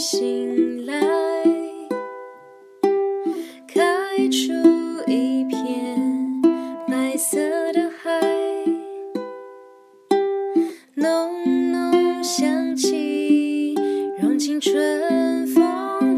醒来开出一片白色的海。浓浓香气融进春风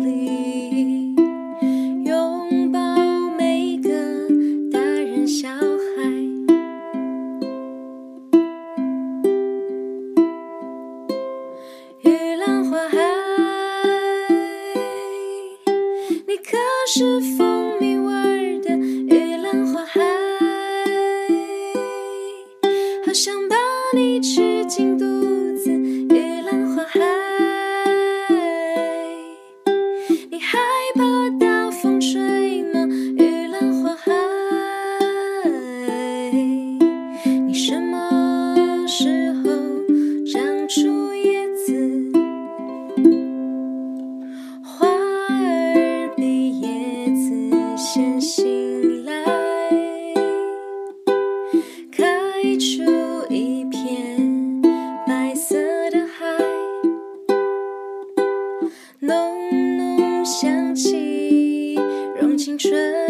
是蜂蜜味的玉兰花海好想把你吃进肚浓浓香气让青春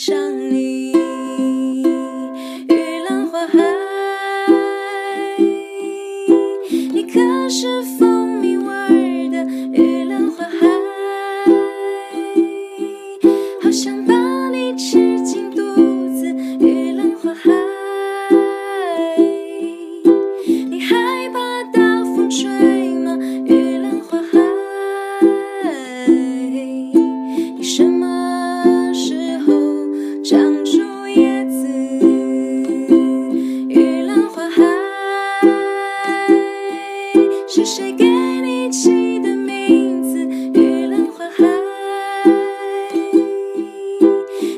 想你是谁给你起的名字？玉兰花海。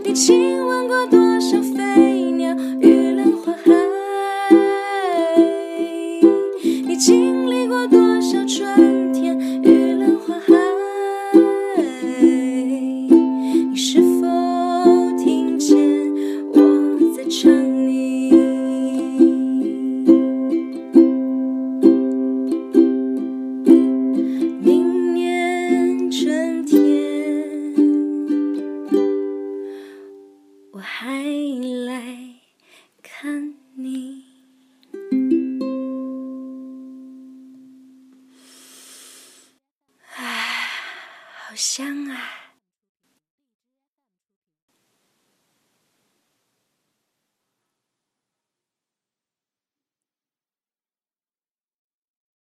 你亲吻过多少飞鸟？玉兰花海。你经历过多少春？我还来看你。啊好香啊。